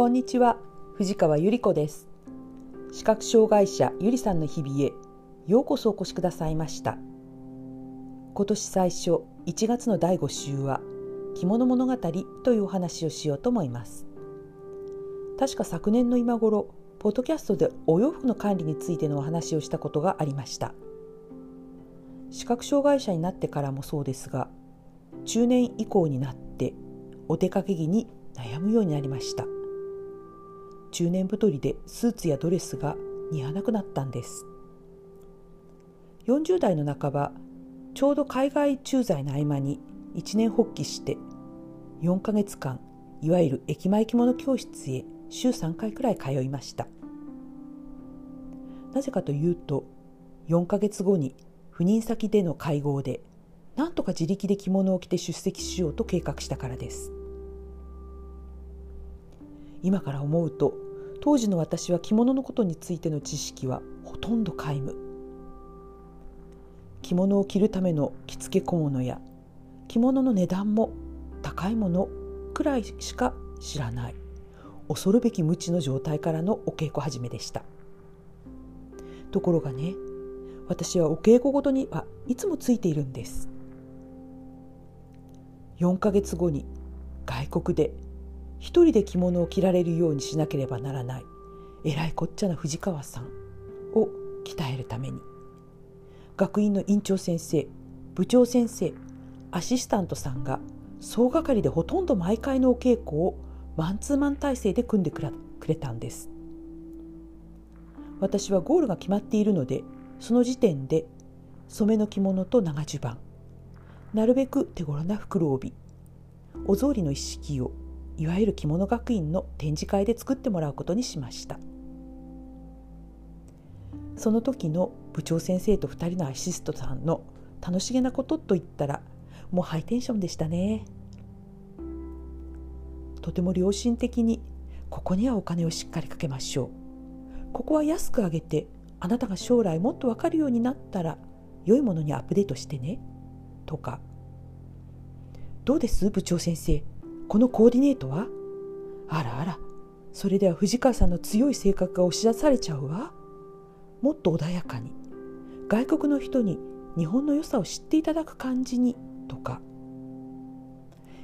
こんにちは。藤川ゆり子です。視覚障害者ゆりさんの日々へようこそお越しくださいました。今年最初1月の第5週は着物物語というお話をしようと思います。確か昨年の今頃ポッドキャストでお洋服の管理についてのお話をしたことがありました。視覚障害者になってからもそうですが中年以降になってお出かけ着に悩むようになりました。中年太りでスーツやドレスが似合わなくなったんです。40代の半ばちょうど海外駐在の合間に一年発起して4ヶ月間いわゆる駅前着物教室へ週3回くらい通いました。なぜかというと4ヶ月後に赴任先での会合でなんとか自力で着物を着て出席しようと計画したからです。今から思うと当時の私は着物のことについての知識はほとんど皆無。着物を着るための着付け小物や着物の値段も高いものくらいしか知らない。恐るべき無知の状態からのお稽古始めでした。ところがね私はお稽古ごとにはいつもついているんです。4ヶ月後に外国で一人で着物を着られるようにしなければならないえらいこっちゃな藤川さんを鍛えるために。学院の院長先生部長先生アシスタントさんが総がかりでほとんど毎回のお稽古をマンツーマン体制で組んでくれたんです。私はゴールが決まっているのでその時点で染めの着物と長襦袢なるべく手頃な袋帯お草履の一式をいわゆる着物学院の展示会で作ってもらうことにしました。その時の部長先生と2人のアシストさんの楽しげなことといったらもうハイテンションでしたね。とても良心的にここにはお金をしっかりかけましょう。ここは安く上げてあなたが将来もっと分かるようになったら良いものにアップデートしてね。とか。どうです？部長先生。このコーディネートは？あらあらそれでは藤川さんの強い性格が押し出されちゃうわ。もっと穏やかに外国の人に日本の良さを知っていただく感じにとか。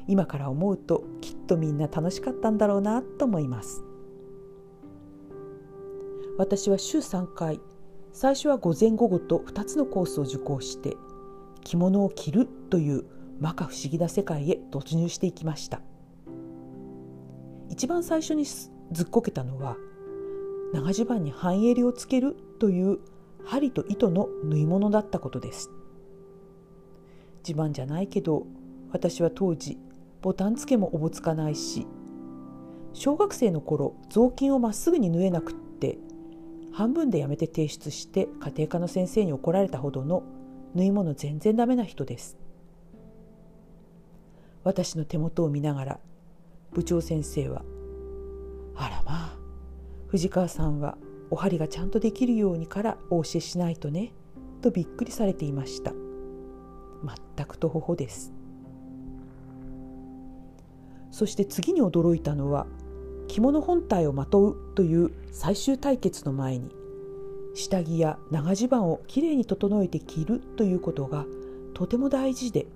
今から思うときっとみんな楽しかったんだろうなと思います。私は週3回最初は午前午後と2つのコースを受講して着物を着るという摩訶不思議な世界へ突入していきました。一番最初にずっこけたのは長襦袢に半襟をつけるという針と糸の縫い物だったことです。自慢じゃないけど私は当時ボタン付けもおぼつかないし小学生の頃雑巾をまっすぐに縫えなくって半分でやめて提出して家庭科の先生に怒られたほどの縫い物全然ダメな人です。私の手元を見ながら部長先生は「あらまあ藤川さんはお針がちゃんとできるようにからお教えしないとね」とびっくりされていました。全くとほほです。そして次に驚いたのは着物本体をまとうという最終対決の前に下着や長襦袢をきれいに整えて着るということがとても大事で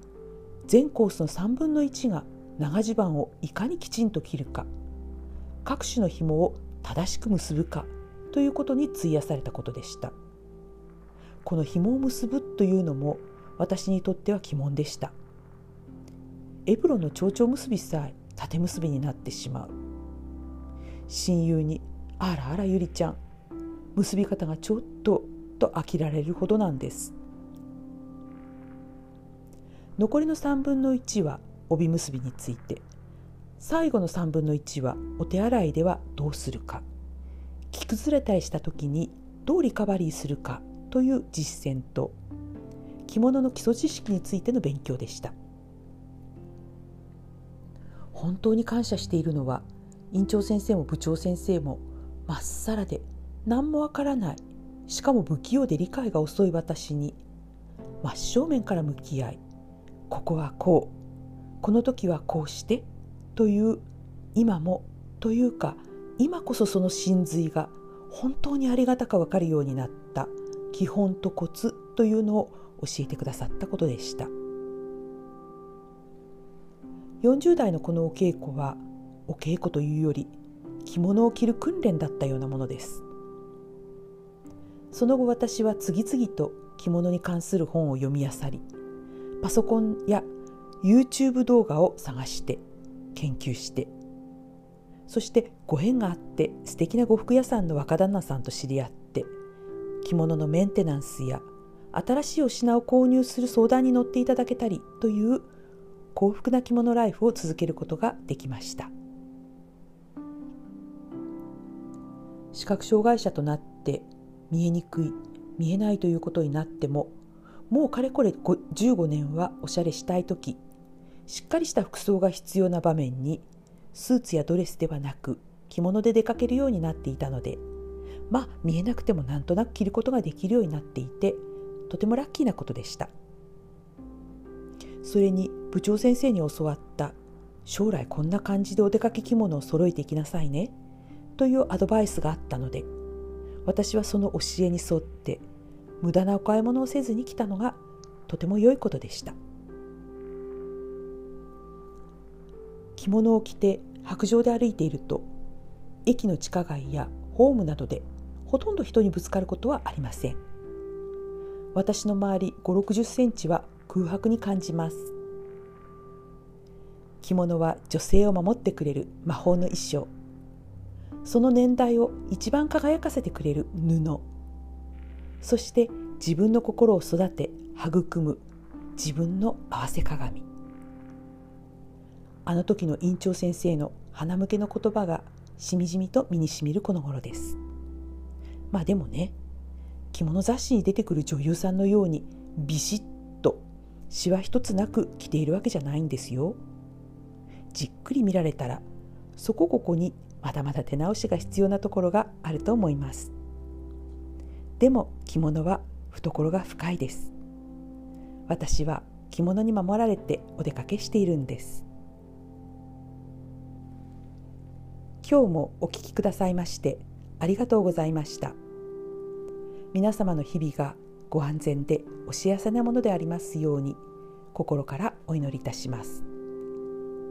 全コースの3分の1が長襦袢をいかにきちんと切るか。各種の紐を正しく結ぶか。ということに費やされたことでした。この紐を結ぶというのも私にとっては鬼門でした。エプロンの蝶々結びさえ縦結びになってしまう。親友に「あらあらゆりちゃん結び方がちょっと」と飽きられるほどなんです。残りの3分の1は帯結びについて最後の3分の1はお手洗いではどうするか。着崩れたりした時にどうリカバリーするかという実践と着物の基礎知識についての勉強でした。本当に感謝しているのは院長先生も部長先生もまっさらで何もわからない。しかも不器用で理解が遅い私に真正面から向き合いここはこうこの時はこうしてという今もというか今こそその真髄が本当にありがたか分かるようになった基本とコツというのを教えてくださったことでした。40代のこのお稽古はお稽古というより着物を着る訓練だったようなものです。その後私は次々と着物に関する本を読み漁りパソコンや YouTube 動画を探して研究してそしてご縁があって素敵な呉服屋さんの若旦那さんと知り合って着物のメンテナンスや新しいお品を購入する相談に乗っていただけたりという幸福な着物ライフを続けることができました。視覚障害者となって見えにくい見えないということになってももうかれこれ15年はおしゃれしたい時しっかりした服装が必要な場面にスーツやドレスではなく着物で出かけるようになっていたのでまあ見えなくてもなんとなく着ることができるようになっていてとてもラッキーなことでした。それに部長先生に教わった将来こんな感じでお出かけ着物を揃えていきなさいねというアドバイスがあったので私はその教えに沿って無駄なお買い物をせずに来たのがとても良いことでした。着物を着て白状で歩いていると駅の地下街やホームなどでほとんど人にぶつかることはありません。私の周り5 6 0センチは空白に感じます。着物は女性を守ってくれる魔法の衣装。その年代を一番輝かせてくれる布。そして自分の心を育て育む自分の合わせ鏡。あの時の院長先生の鼻向けの言葉がしみじみと身にしみるこの頃です。まあでもね着物雑誌に出てくる女優さんのようにビシッとしわ一つなく着ているわけじゃないんですよ。じっくり見られたらそこここにまだまだ手直しが必要なところがあると思います。でも着物は懐が深いです。私は着物に守られてお出かけしているんです。今日もお聴きくださいましてありがとうございました皆様の日々がご安全でお幸せなものでありますように心からお祈りいたします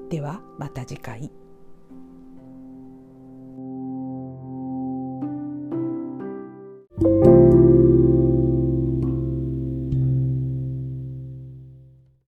ではまた次回。